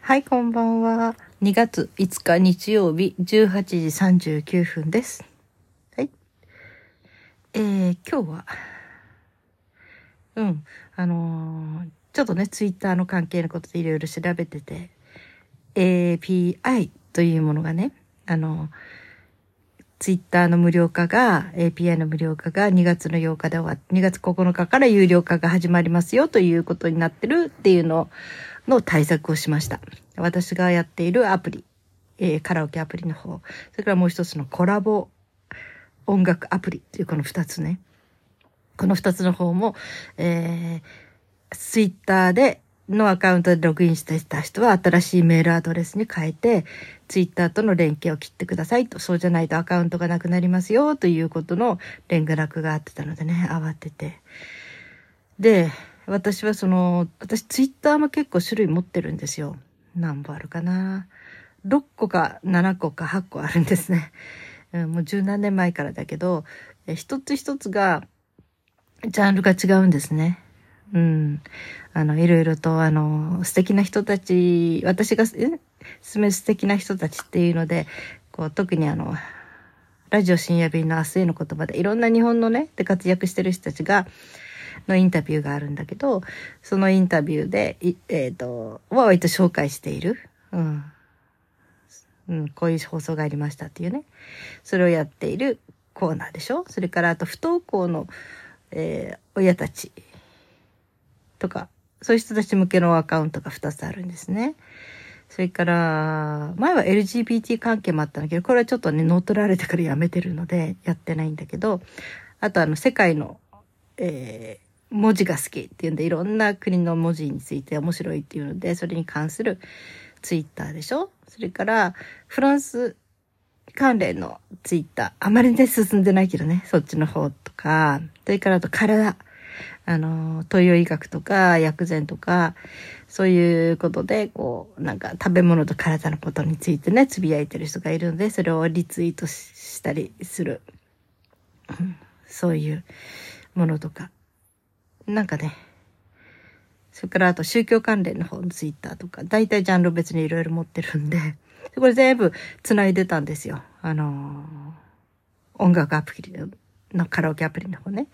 はい、こんばんは。2月5日日曜日18時39分です。はい。えー、今日は、うん、あのーちょっとね、ツイッターの関係のことでいろいろ調べてて、API というものがね、あのツイッターの無料化が、API の無料化が2月の8日で終わって、2月9日から有料化が始まりますよということになってるっていうのの対策をしました。私がやっているアプリ、えーカラオケアプリの方、それからもう一つのコラボ音楽アプリっていうこの二つね。この二つの方も、えー、ツイッターでのアカウントでログインしてた人は新しいメールアドレスに変えて、ツイッターとの連携を切ってくださいと、そうじゃないとアカウントがなくなりますよということの連絡があってたのでね、慌てて。で、私はその、私ツイッターも結構種類持ってるんですよ。何本あるかな。6個か7個か8個あるんですね。もう十何年前からだけど、一つ一つが、ジャンルが違うんですね。うん。あの、いろいろと、あの、素敵な人たち、私が、え勧め素敵な人たちっていうので、こう、特にあの、ラジオ深夜便の明日への言葉で、いろんな日本のね、で活躍してる人たちが、のインタビューがあるんだけど、そのインタビューで、えっ、と、は割と紹介している。うん。うん、こういう放送がありましたっていうね。それをやっているコーナーでしょ？それからあと不登校の、えー親たちとか、そういう人たち向けのアカウントが2つあるんですね。それから、前は LGBT 関係もあったんだけど、これはちょっとね、乗っ取られてからやめてるので、やってないんだけど、あとあの、世界の、えー文字が好きっていうんで、いろんな国の文字について面白いっていうので、それに関するツイッターでしょ？それから、フランス関連のツイッター。あまりね、進んでないけどね、そっちの方とか、それからあと体。あの、東洋医学とか薬膳とか、そういうことで、こう、なんか食べ物と体のことについてね、つぶやいてる人がいるので、それをリツイートしたりする。うんそういうものとか。なんかね、それからあと宗教関連の方のツイッターとか、大体ジャンル別にいろいろ持ってるんで、これ全部繋いでたんですよ。あのー音楽アプリのカラオケアプリの方ね。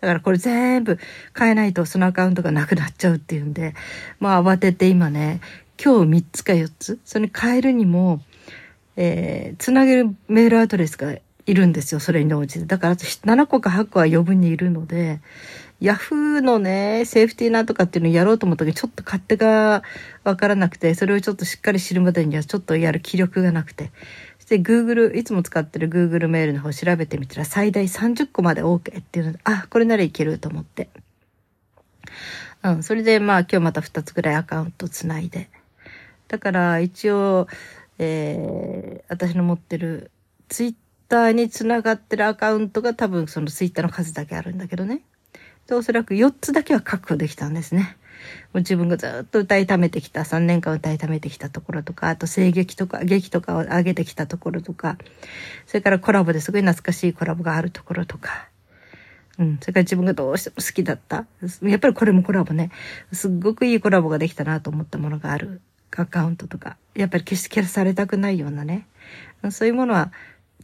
だからこれ全部変えないとそのアカウントがなくなっちゃうっていうんで、まあ慌てて今ね、今日3つか4つ、それに変えるにも、えー、つなげるメールアドレスがいるんですよ、それに応じて。だからあと7個か8個は余分にいるので、ヤフーのね、セーフティーなんとかっていうのをやろうと思ったけど、ちょっと勝手がわからなくて、それをちょっとしっかり知るまでにはちょっとやる気力がなくて。そして Google、いつも使ってる Google メールの方調べてみたら最大30個まで OK っていうので、あ、これならいけると思って。うん、それでまあ今日また2つぐらいアカウントつないで。だから一応、えー、私の持ってるツイッターにつながってるアカウントが多分そのツイッターの数だけあるんだけどね。で、おそらく4つだけは確保できたんですね。もう自分がずっと歌い溜めてきた、3年間歌い溜めてきたところとか、あと声劇とか、劇とかを上げてきたところとか、それからコラボですごい懐かしいコラボがあるところとか、うん、それから自分がどうしても好きだった。やっぱりこれもコラボね。すっごくいいコラボができたなと思ったものがあるアカウントとか、やっぱり決して消されたくないようなね。そういうものは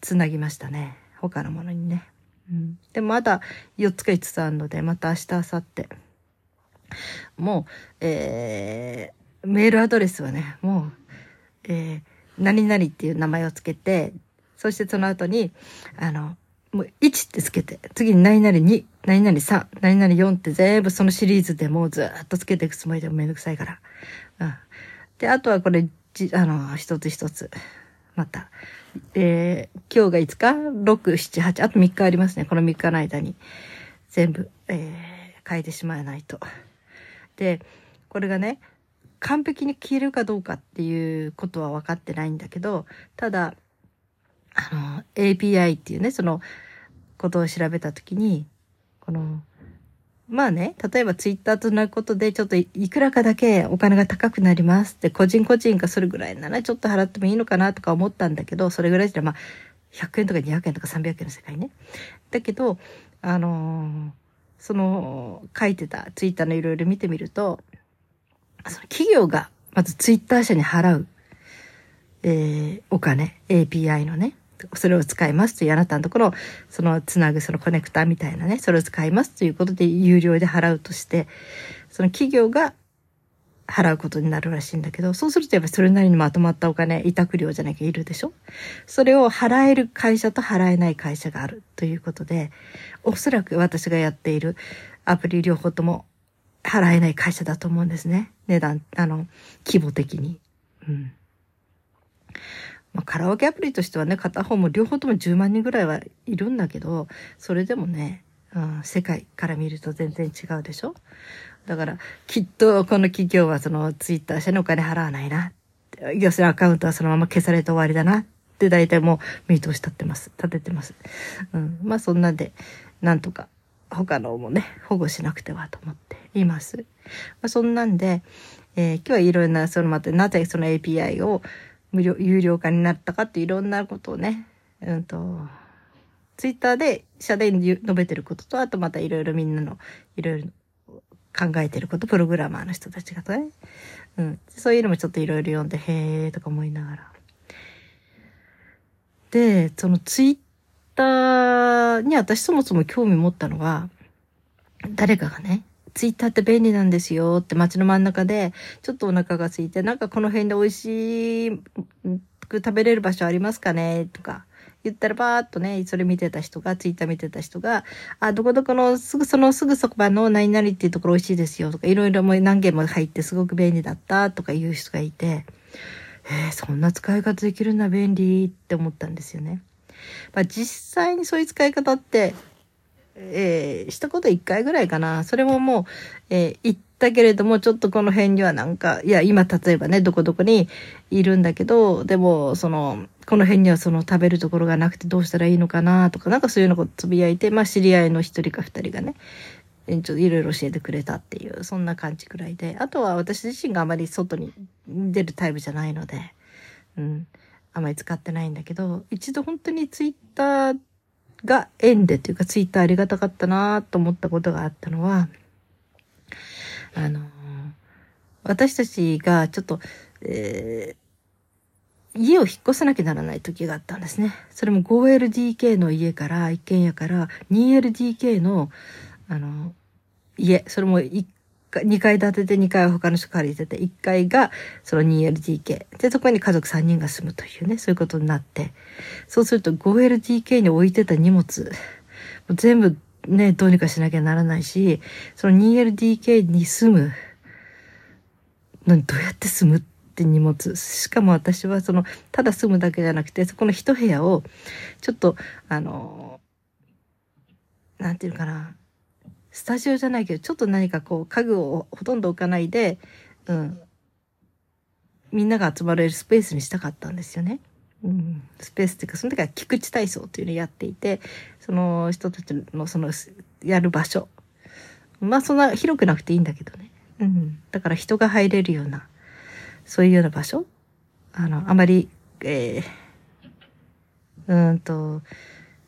つなぎましたね。他のものにね。うん、でまだ4つか5つあるので、また明日、明後日。もう、えー、メールアドレスはね、もう、えー、何々っていう名前をつけて、そしてその後に、あの、もう1ってつけて、次に何々2、何々3、何々4って全部そのシリーズでもうずっとつけていくつもりでもめんどくさいから。うん。で、あとはこれ、じあの、一つ一つ、また、えー、今日が5日 ?6、7、8、あと3日ありますね。この3日の間に全部、えー、変えてしまわないと。で、これがね、完璧に消えるかどうかっていうことは分かってないんだけど、ただ、あの、API っていうね、そのことを調べたときに、この、まあね、例えばツイッターとなることでちょっといくらかだけお金が高くなりますって、個人個人がそれぐらいならちょっと払ってもいいのかなとか思ったんだけど、それぐらいじゃまあ、100円とか200円とか300円の世界ね。だけど、あのーその書いてたツイッターのいろいろ見てみると、その企業がまずツイッター社に払う、えー、お金、API のね、それを使いますというあなたのところ、そのつなぐそのコネクタみたいなね、それを使いますということで有料で払うとして、その企業が払うことになるらしいんだけど、そうするとやっぱりそれなりにまとまったお金、委託料じゃなきゃいるでしょ？それを払える会社と払えない会社があるということで、おそらく私がやっているアプリ両方とも払えない会社だと思うんですね。値段、あの、規模的に。うん。まあ、カラオケアプリとしてはね、片方も両方とも10万人ぐらいはいるんだけど、それでもね、うん、世界から見ると全然違うでしょ？だから、きっとこの企業はそのツイッター社にお金払わないな。要するにアカウントはそのまま消されて終わりだなって大体もう見通し立ってます。立ててます。うん。まあそんなんで、なんとか他のもね、保護しなくてはと思っています。まあ、そんなんで、えー、今日はいろんな、そのまた、なぜその API を無料、有料化になったかっていろんなことをね、うんと、ツイッターで社で述べてることと、あとまたいろいろみんなの、いろいろ考えてること、プログラマーの人たちがとね。うん。そういうのもちょっといろいろ読んで、へえーとか思いながら。で、そのツイッターに私そもそも興味持ったのは、誰かがね、ツイッターって便利なんですよって街の真ん中で、ちょっとお腹が空いて、なんかこの辺で美味しく食べれる場所ありますかねとか、言ったらばーっとね、それ見てた人が、ツイッター見てた人が、あ、どこどこのすぐそのすぐそばの何々っていうところ美味しいですよとか、いろいろも何件も入ってすごく便利だったとか言う人がいて、えー、そんな使い方できるんだ便利って思ったんですよね。まあ実際にそういう使い方って、えー、したこと一回ぐらいかな。それももう、えー、言ったけれども、ちょっとこの辺にはなんか、いや、今例えばね、どこどこにいるんだけど、でも、その、この辺にはその食べるところがなくてどうしたらいいのかなとか、なんかそういうのをつぶやいて、まあ知り合いの一人か二人がね、ちょっといろいろ教えてくれたっていう、そんな感じくらいで、あとは私自身があまり外に出るタイプじゃないので、うん、あまり使ってないんだけど、一度本当にツイッターが縁でというかツイッターありがたかったなと思ったことがあったのは、あの、私たちがちょっと、えー、家を引っ越さなきゃならない時があったんですね。それも 5LDK の家から、一軒家から 2LDK の、あの、家、それも1 2階建てで2階は他の人借りてて、1階がその 2LDK。で、そこに家族3人が住むというね、そういうことになって。そうすると 5LDK に置いてた荷物、全部ね、どうにかしなきゃならないし、その 2LDK に住む、どうやって住むって荷物。しかも私はその、ただ住むだけじゃなくて、そこの一部屋を、ちょっと、あの、なんていうかな、スタジオじゃないけど、ちょっと何かこう、家具をほとんど置かないで、うん、みんなが集まれるスペースにしたかったんですよね。うん、スペースっていうか、その時は菊池体操っていうのをやっていて、その人たちのその、やる場所。まあそんな広くなくていいんだけどね。うん。だから人が入れるような、そういうような場所。あの、あまり、えー、うんと、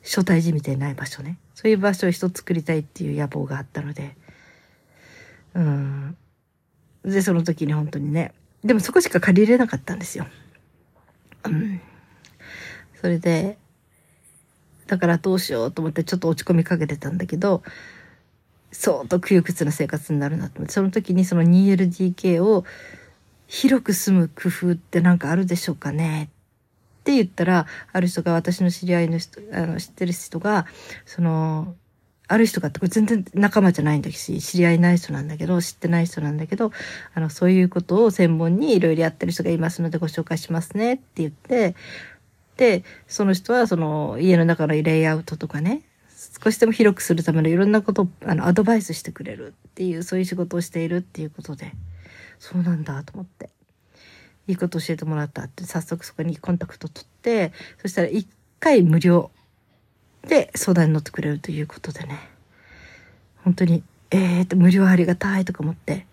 招待時みたいない場所ね。そういう場所を一つ作りたいっていう野望があったので、うん。で、その時に本当にね、でもそこしか借りれなかったんですよ。うん。それで、だからどうしようと思ってちょっと落ち込みかけてたんだけど、相当窮屈な生活になるなと思って、その時にその 2LDK を広く住む工夫ってなんかあるでしょうかねって言ったら、ある人が、私の知り合いの人、あの、知ってる人が、その、ある人がって、これ全然仲間じゃないんだし、知り合いない人なんだけど、知ってない人なんだけど、あの、そういうことを専門にいろいろやってる人がいますのでご紹介しますねって言って、で、その人はその家の中のレイアウトとかね、少しでも広くするためのいろんなことをあのアドバイスしてくれるっていう、そういう仕事をしているっていうことで、そうなんだと思って。いいこと教えてもらったって早速そこにコンタクト取ってそしたら1回無料で相談に乗ってくれるということでね。本当にえーと無料ありがたいとか思って、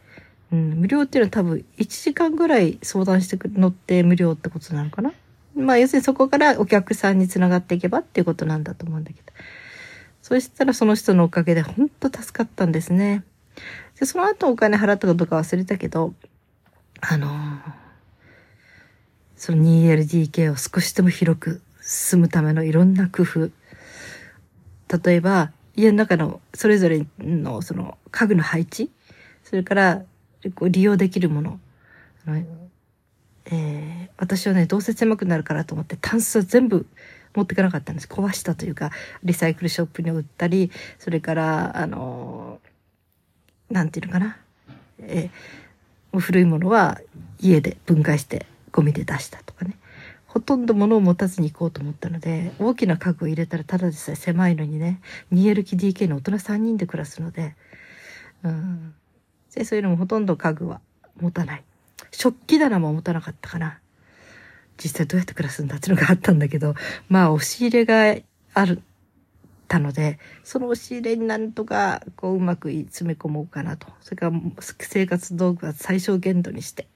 うん、無料っていうのは多分1時間ぐらい相談してく乗って無料ってことなのかな。まあ要するにそこからお客さんにつながっていけばっていうことなんだと思うんだけど。そしたらその人のおかげで本当助かったんですね。でその後お金払ったかどうか忘れたけどあのー、その 2LDK を少しでも広く進むためのいろんな工夫。例えば、家の中のそれぞれのその家具の配置、それから利用できるもの。えー、私はね、どうせ狭くなるからと思って、タンスは全部持っていかなかったんです。壊したというか、リサイクルショップに売ったり、それから、あのー、なんていうのかな。えー、古いものは家で分解してゴミで出したとかね。ほとんど物を持たずに行こうと思ったので、大きな家具を入れたらただでさえ狭いのにね、2LDK の大人3人で暮らすので、うん。で、そういうのもほとんど家具は持たない。食器棚も持たなかったかな。実際どうやって暮らすんだっていうのがあったんだけど、まあ押し入れがある、たので、その押し入れになんとかこううまく詰め込もうかなと。それから生活道具は最小限度にして。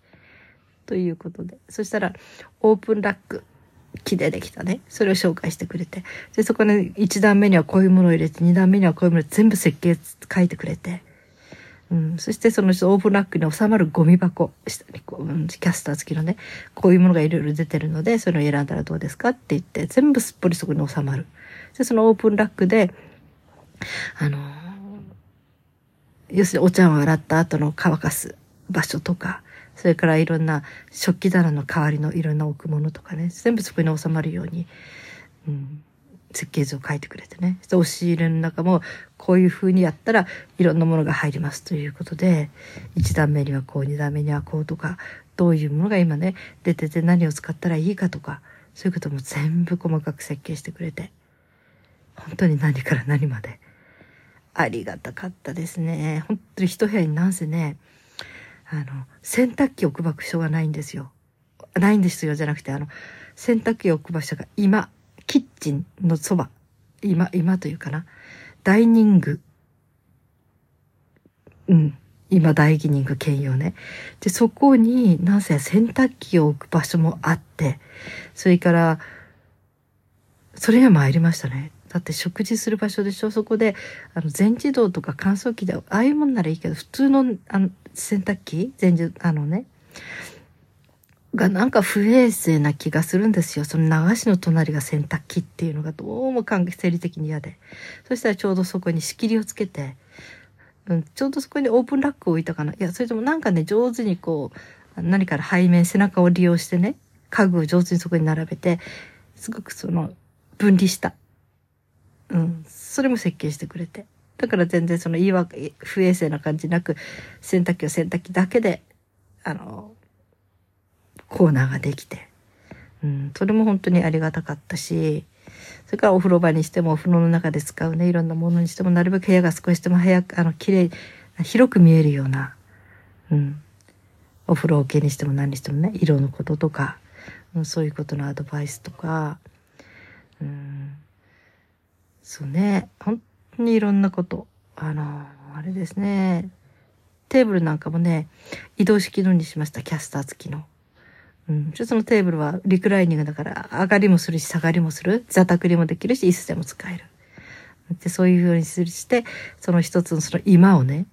ということで。そしたら、オープンラック、木でできたね。それを紹介してくれて。で、そこに1段目にはこういうものを入れて、2段目にはこういうもの全部設計書いてくれて。うん、そしてそのオープンラックに収まるゴミ箱、下にこう、キャスター付きのね、こういうものがいろいろ出てるので、それを選んだらどうですかって言って、全部すっぽりそこに収まる。で、そのオープンラックで、あの要するにお茶を洗った後の乾かす場所とか、それからいろんな食器棚の代わりのいろんな置くものとかね、全部そこに収まるように、うん、設計図を書いてくれてね。押し入れの中もこういう風にやったらいろんなものが入りますということで、1段目にはこう、2段目にはこうとか、どういうものが今ね、出てて何を使ったらいいかとか、そういうことも全部細かく設計してくれて、本当に何から何まで。ありがたかったですね。本当に一部屋になんせね、あの、洗濯機置く場所がないんですよ。ないんですよじゃなくて、あの、洗濯機置く場所が今、キッチンのそば、今、今というかな、ダイニング、うん、今ダイニング兼用ね。で、そこに、なんせ洗濯機を置く場所もあって、それから、それには参りましたね。だって食事する場所でしょ？そこで、あの、全自動とか乾燥機で、ああいうもんならいいけど、普通の、あの、洗濯機？全自、あのね、がなんか不衛生な気がするんですよ。その流しの隣が洗濯機っていうのがどうも関係生理的に嫌で。そしたらちょうどそこに仕切りをつけて、うん、ちょうどそこにオープンラックを置いたかな。いや、それともなんかね、上手にこう、何から背面、背中を利用してね、家具を上手にそこに並べて、すごくその、分離した。うん、それも設計してくれて。だから全然その言い訳、不衛生な感じなく、洗濯機は洗濯機だけで、あの、コーナーができて、うん、それも本当にありがたかったし、それからお風呂場にしてもお風呂の中で使うね、いろんなものにしても、なるべく部屋が少しでも早く、あの、綺麗、広く見えるような、うん、お風呂桶にしても何にしてもね、色のこととか、うん、そういうことのアドバイスとか、うん、そうね、本当にいろんなこと、あの、あれですね、テーブルなんかもね、移動式のにしました、キャスター付きの。うん。ちょっとそのテーブルはリクライニングだから上がりもするし下がりもする。座卓にもできるし椅子でも使える。で、そういうふうにして、その一つのその今をね、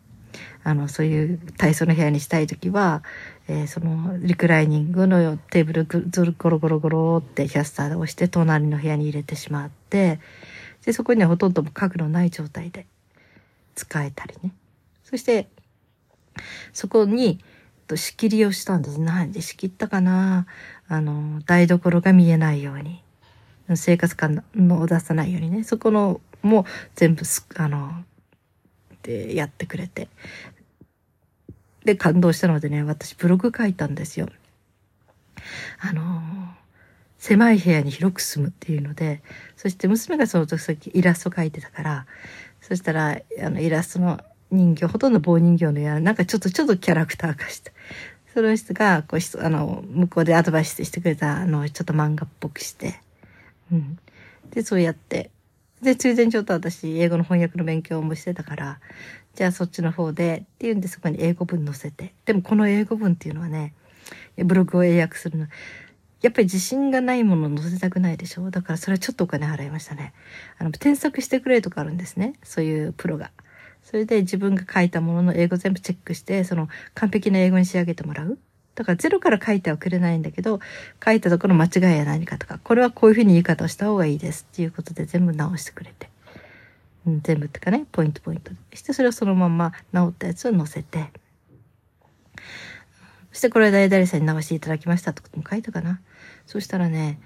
あの、そういう体操の部屋にしたいときは、えー、そのリクライニングのテーブルずるゴロゴロゴロってキャスターで押して隣の部屋に入れてしまって、で、そこにはほとんど家具のない状態で使えたりね。そして、そこに、仕切りをしたんです。何で仕切ったかなあの、台所が見えないように。生活感のを出さないようにね。そこのも全部す、あの、でやってくれて。で、感動したのでね、私ブログ書いたんですよ。あの、狭い部屋に広く住むっていうので、そして娘がその時イラスト描いてたから、そしたら、あの、イラストの人形、ほとんど棒人形のやなんかちょっとちょっとキャラクター化して。その人が、こう、あの、向こうでアドバイスしてくれた、あの、ちょっと漫画っぽくして。うん。で、そうやって。で、ついでにちょっと私、英語の翻訳の勉強もしてたから、じゃあそっちの方で、っていうんでそこに英語文載せて。でもこの英語文っていうのはね、ブログを英訳するの、やっぱり自信がないものを載せたくないでしょ？だからそれはちょっとお金払いましたね。あの、添削してくれとかあるんですね。そういうプロが。それで自分が書いたものの英語全部チェックして、その完璧な英語に仕上げてもらうだからゼロから書いてはくれないんだけど、書いたところ間違いは何かとか、これはこういうふうに言い方をした方がいいですっていうことで全部直してくれて。うん、全部ってかね、ポイントポイントで。して、それをそのまま直ったやつを載せて、そしてこれ誰々さんに直していただきましたってことも書いたかな。そしたらね、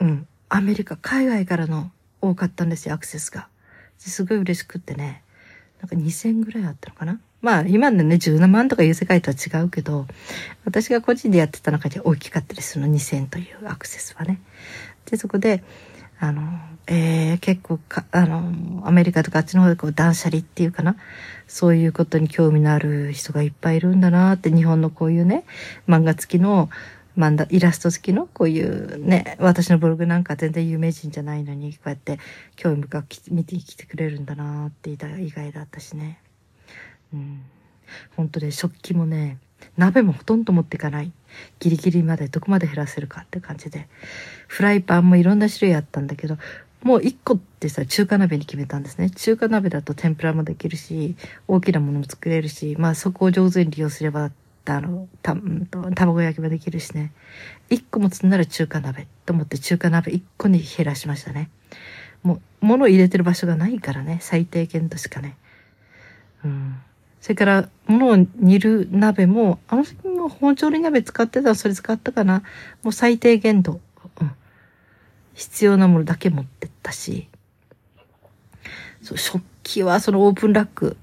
うん、アメリカ、海外からの多かったんですよ、アクセスが。すごい嬉しくってね、なんか2000ぐらいあったのかな。まあ今のね、17万とかいう世界とは違うけど、私が個人でやってた中で大きかったです、その2000というアクセスはね。で、そこで、あの、えー、結構か、あの、アメリカとかあっちの方でこう断捨離っていうかな。そういうことに興味のある人がいっぱいいるんだなって、日本のこういうね、漫画付きの、漫画、イラスト付きのこういうね、私のブログなんか全然有名人じゃないのに、こうやって興味深く見てきてくれるんだなって意外だったしね。うん。本当で食器もね、鍋もほとんど持っていかない。ギリギリまでどこまで減らせるかって感じで。フライパンもいろんな種類あったんだけど、もう一個ってさ、中華鍋に決めたんですね。中華鍋だと天ぷらもできるし、大きなものも作れるし、まあそこを上手に利用すれば、あの、た、卵焼きもできるしね。一個持つんなら中華鍋と思って中華鍋一個に減らしましたね。もう、物入れてる場所がないからね、最低限としかね。うん。それから、物を煮る鍋も、あの時も包丁に鍋使ってたらそれ使ったかな。もう最低限度、うん。必要なものだけ持ってったし。そう、食器はそのオープンラック、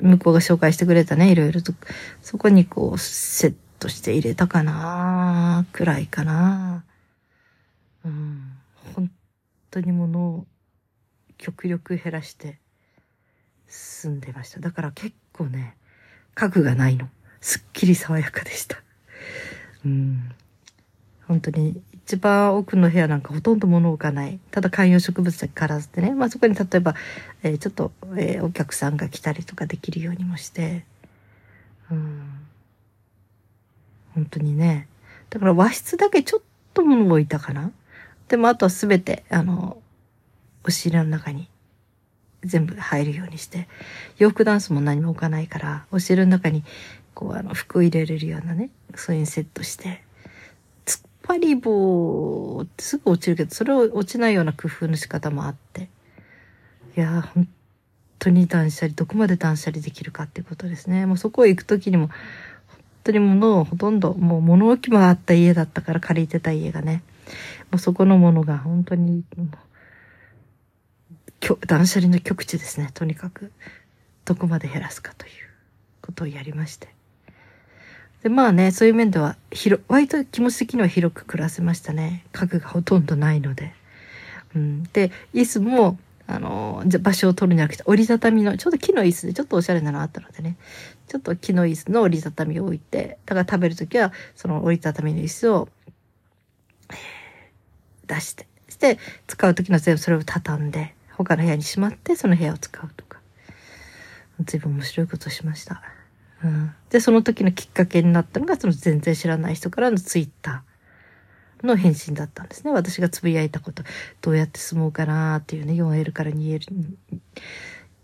向こうが紹介してくれたね、いろいろと。そこにこう、セットして入れたかなくらいかな。うん。本当に物を極力減らして進んでました。だから結構ね、家具がないの。すっきり爽やかでした。うん。本当に一番奥の部屋なんかほとんど物置かない。ただ観葉植物だけからずってね。まあそこに例えば、えー、ちょっと、えー、お客さんが来たりとかできるようにもして。うん。本当にね。だから和室だけちょっと物置いたかな。でもあとはすべて、あの、お尻の中に全部入るようにして、洋服ダンスも何も置かないから、お汁の中に、こう、あの、服を入れれるようなね、そういうセットして、突っ張り棒ってすぐ落ちるけど、それを落ちないような工夫の仕方もあって、いやー、本当に断捨離、どこまで断捨離できるかっていうことですね。もうそこへ行くときにも、本当に物をほとんど、もう物置もあった家だったから借りてた家がね、もうそこのものが本当に、断捨離の極致ですね。とにかく、どこまで減らすかということをやりまして。で、まあね、そういう面では、広、割と気持ち的には広く暮らせましたね。家具がほとんどないので。うん。で、椅子も、あの、じゃ場所を取るんじゃなくて、折りたたみの、ちょうど木の椅子でちょっとおしゃれなのあったのでね、ちょっと木の椅子の折りたたみを置いて、だから食べるときは、その折りたたみの椅子を、出して、して、使うときの全部それを畳んで、他の部屋にしまってその部屋を使うとか。随分面白いことしました、うん、でその時のきっかけになったのがその全然知らない人からのツイッターの返信だったんですね。私がつぶやいたことどうやって住もうかなっていうね 4L から 2L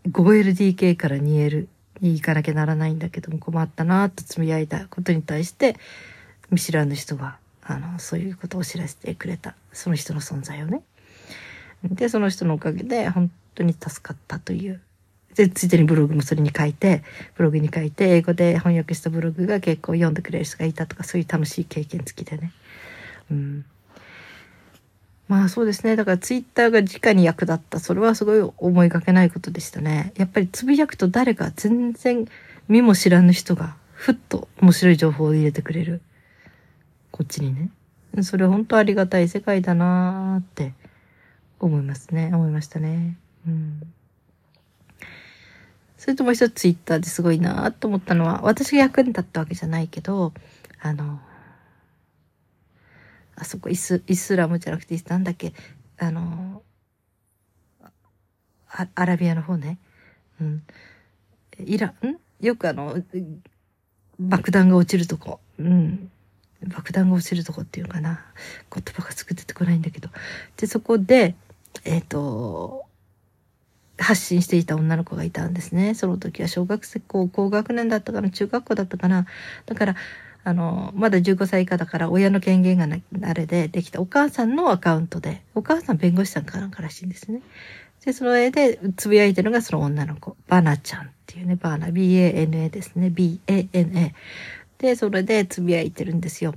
5LDK から 2L に行かなきゃならないんだけども困ったなとつぶやいたことに対して見知らぬ人があのそういうことを知らせてくれた。その人の存在をね。で、その人のおかげで本当に助かったという。で、ついでにブログもそれに書いて、ブログに書いて、英語で翻訳したブログが結構読んでくれる人がいたとか、そういう楽しい経験付きでね。うん。まあそうですね。だからツイッターが直に役立った。それはすごい思いがけないことでしたね。やっぱりつぶやくと誰か全然見も知らぬ人がふっと面白い情報を入れてくれる。こっちにね。それ本当ありがたい世界だなーって思いますね。思いましたね。うん。それともう一つツイッターですごいなと思ったのは、私が役に立ったわけじゃないけど、あの、あそこイスイスラムじゃなくて、なんだっけ、あの、アアラビアの方ね。うん。イランよくあの、爆弾が落ちるとこ。うん。爆弾が落ちるとこっていうかな。言葉が作っててこないんだけど。で、そこで、えっ、ー、と、発信していた女の子がいたんですね。その時は小学生、高高学年だったかな、中学校だったかな。だから、あの、まだ15歳以下だから親の権限がなあれでできたお母さんのアカウントで、お母さん弁護士さんかなんからしいんですね。で、その絵でつぶやいてるのがその女の子、バナちゃんっていうね、バーナ、B-A-N-A ですね、B-A-N-A。で、それでつぶやいてるんですよ。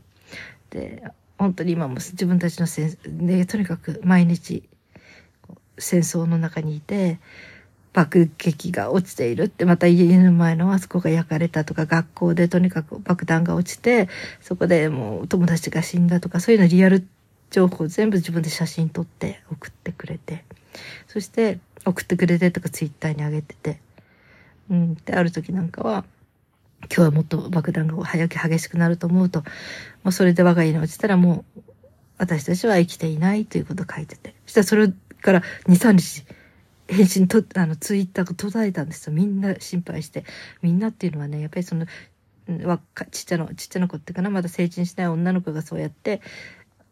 で、本当に今も自分たちの戦、ね、とにかく毎日戦争の中にいて、爆撃が落ちているって、また家の前のあそこが焼かれたとか、学校でとにかく爆弾が落ちて、そこでもう友達が死んだとか、そういうのリアル情報全部自分で写真撮って送ってくれて、そして送ってくれてとかツイッターに上げてて、うん、で、ある時なんかは、今日はもっと爆弾が早く激しくなると思うと、もうそれで我が家に落ちたらもう、私たちは生きていないということを書いてて。そしたらそれから2、3日、返信と、あの、ツイッターが途絶えたんですよ。みんな心配して。みんなっていうのはね、やっぱりその、わ、ちっちゃな、ちっちゃな子っていうかな、まだ成人しない女の子がそうやって、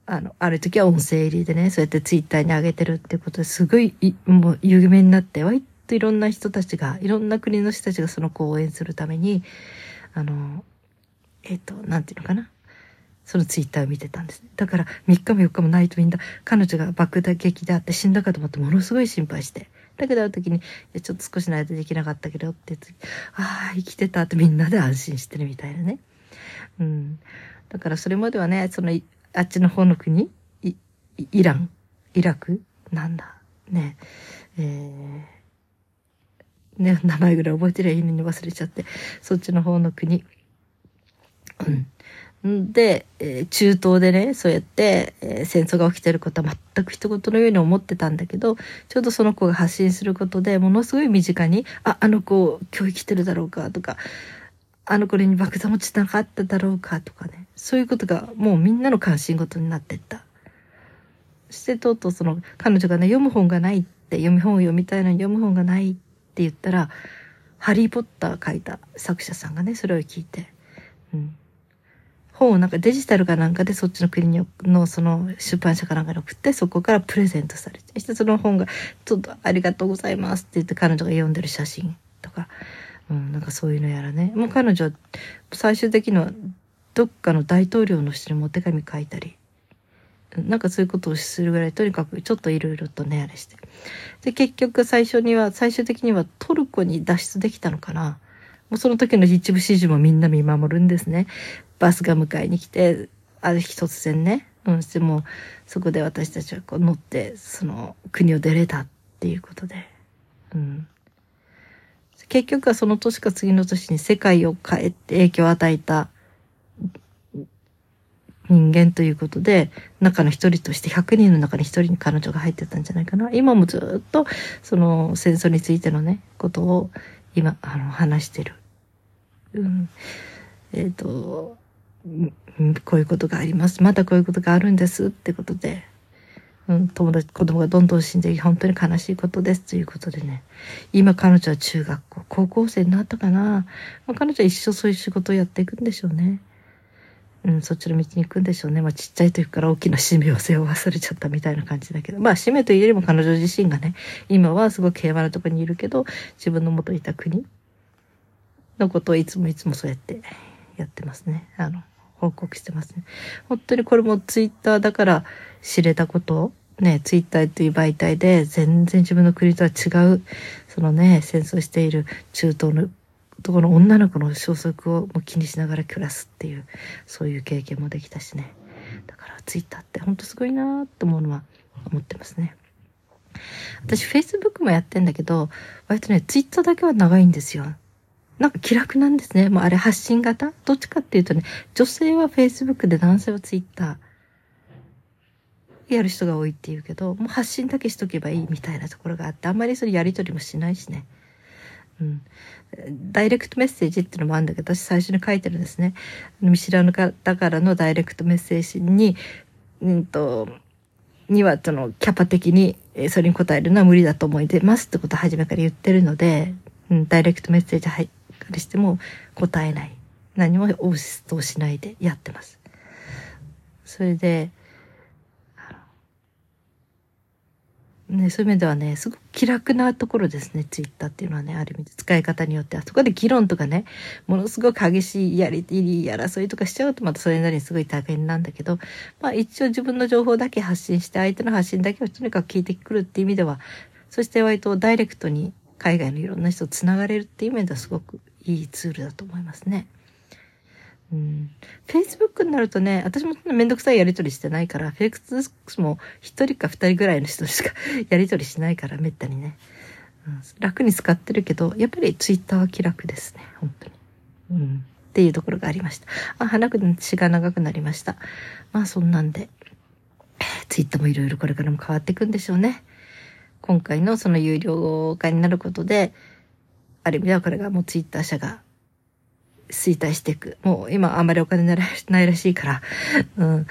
あの、ある時は音声入りでね、そうやってツイッターに上げてるってことですごい、もう有名になって、割といろんな人たちが、いろんな国の人たちがその子を応援するために、あの、えっ、と、なんていうのかな。そのツイッターを見てたんです。だから3日も4日もないとみんな彼女が爆打撃であって死んだかと思ってものすごい心配して。だけどある時に、ちょっと少しの間できなかったけどって、ああ、生きてたってみんなで安心してるみたいなね。うん。だからそれまではね、その、あっちの方の国、イイラン、イラク、なんだ、ね、えー、ね、名前ぐらい覚えてりゃいいのに忘れちゃって、そっちの方の国、うん。で、えー、中東でね、そうやって、えー、戦争が起きてることは全く一言のように思ってたんだけど、ちょうどその子が発信することでものすごい身近に、あ、あの子今日生きてるだろうかとか、あの子に爆弾落ちなかっただろうかとかね、そういうことがもうみんなの関心事になってった。そしてとうとうその彼女がね、読む本がないって、読み本を読みたいのに読む本がないって言ったら、ハリーポッター書いた作者さんがね、それを聞いて、うん。本をなんかデジタルかなんかでそっちの国のその出版社かなんかに送ってそこからプレゼントされてしてその本がちょっとありがとうございますって言って彼女が読んでる写真とか、うん、なんかそういうのやらね。もう彼女は最終的にはどっかの大統領の人にも手紙書いたり。なんかそういうことをするぐらいとにかくちょっといろいろとねあれして。で結局最初には最終的にはトルコに脱出できたのかな。もうその時の一部始終もみんな見守るんですね。バスが迎えに来て、ある日突然ね、うん、してもそこで私たちはこう乗って、その国を出れたっていうことで、うん。結局はその年か次の年に世界を変えて影響を与えた人間ということで、中の一人として100人の中に一人に彼女が入ってたんじゃないかな。今もずっとその戦争についてのね、ことを今、あの、話してる。うん。えっ、ー、と、こういうことがあります。またこういうことがあるんですってことで、うん、友達、子供がどんどん死んでいき、本当に悲しいことですということでね。今彼女は中学校、高校生になったかな。まあ、彼女は一生そういう仕事をやっていくんでしょうね。うん、そっちの道に行くんでしょうね。まあちっちゃい時から大きな使命を背負わされちゃったみたいな感じだけど。まあ使命というよりも彼女自身がね、今はすごく平和なところにいるけど、自分の元いた国のことをいつもいつもそうやってやってますね。あの、報告してますね。本当にこれもツイッターだから知れたことね、ツイッターという媒体で全然自分の国とは違う、そのね、戦争している中東のところの女の子の消息をも気にしながら暮らすっていう、そういう経験もできたしね。だからツイッターってほんとすごいなーって思うのは思ってますね。私、Facebook もやってんだけど、割とね、ツイッターだけは長いんですよ。なんか気楽なんですね。もうあれ発信型？どっちかっていうとね、女性は Facebook で男性は Twitter やる人が多いっていうけど、もう発信だけしとけばいいみたいなところがあって、あんまりそれやりとりもしないしね。うん。ダイレクトメッセージっていうのもあるんだけど、私最初に書いてるんですね。見知らぬ方からのダイレクトメッセージに、うんと、にはそのキャパ的にそれに答えるのは無理だと思いますってことを初めから言ってるので、うん、ダイレクトメッセージ入りしても答えない。何も応答しないでやってます。それで、ね、そういう面ではね、すごく気楽なところですね、ツイッターっていうのはね、ある意味で使い方によっては。そこで議論とかね、ものすごく激しいやり、争いとかしちゃうとまたそれなりにすごい大変なんだけど、まあ一応自分の情報だけ発信して、相手の発信だけをとにかく聞いてくるっていう意味では、そして割とダイレクトに海外のいろんな人と繋がれるっていう面ではすごくいいツールだと思いますね。うん。Facebook になるとね、私もめんどくさいやりとりしてないから、Facebook も一人か二人ぐらいの人しか やりとりしないから、めったにね、うん。楽に使ってるけど、やっぱり Twitter は気楽ですね、本当に。うん。っていうところがありました。あ、花く血が長くなりました。まあそんなんで、Twitter もいろいろこれからも変わっていくんでしょうね。今回のその有料化になることで、ある意味ではこれがもう Twitter 社が衰退していく。もう今あんまりお金ないらしいから、うん。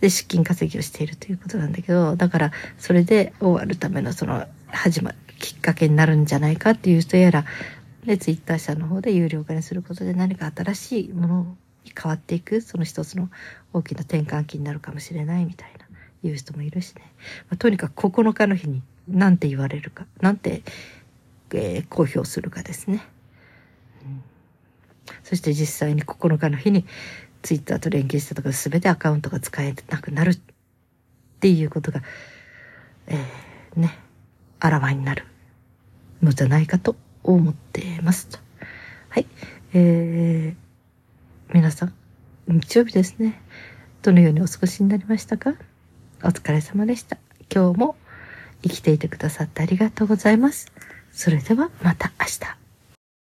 で、資金稼ぎをしているということなんだけど、だから、それで終わるためのその、始まるきっかけになるんじゃないかっていう人やら、で、ツイッター社の方で有料化にすることで何か新しいものに変わっていく、その一つの大きな転換期になるかもしれないみたいな、言う人もいるしね。まあ、とにかく9日の日に何て言われるか、なんて、えー、公表するかですね。そして実際に9日の日にツイッターと連携したとか全てアカウントが使えなくなるっていうことが、えー、ね、あらわになるのじゃないかと思ってますと。はい。えー、皆さん、日曜日ですね。どのようにお過ごしになりましたか？お疲れ様でした。今日も生きていてくださってありがとうございます。それではまた明日。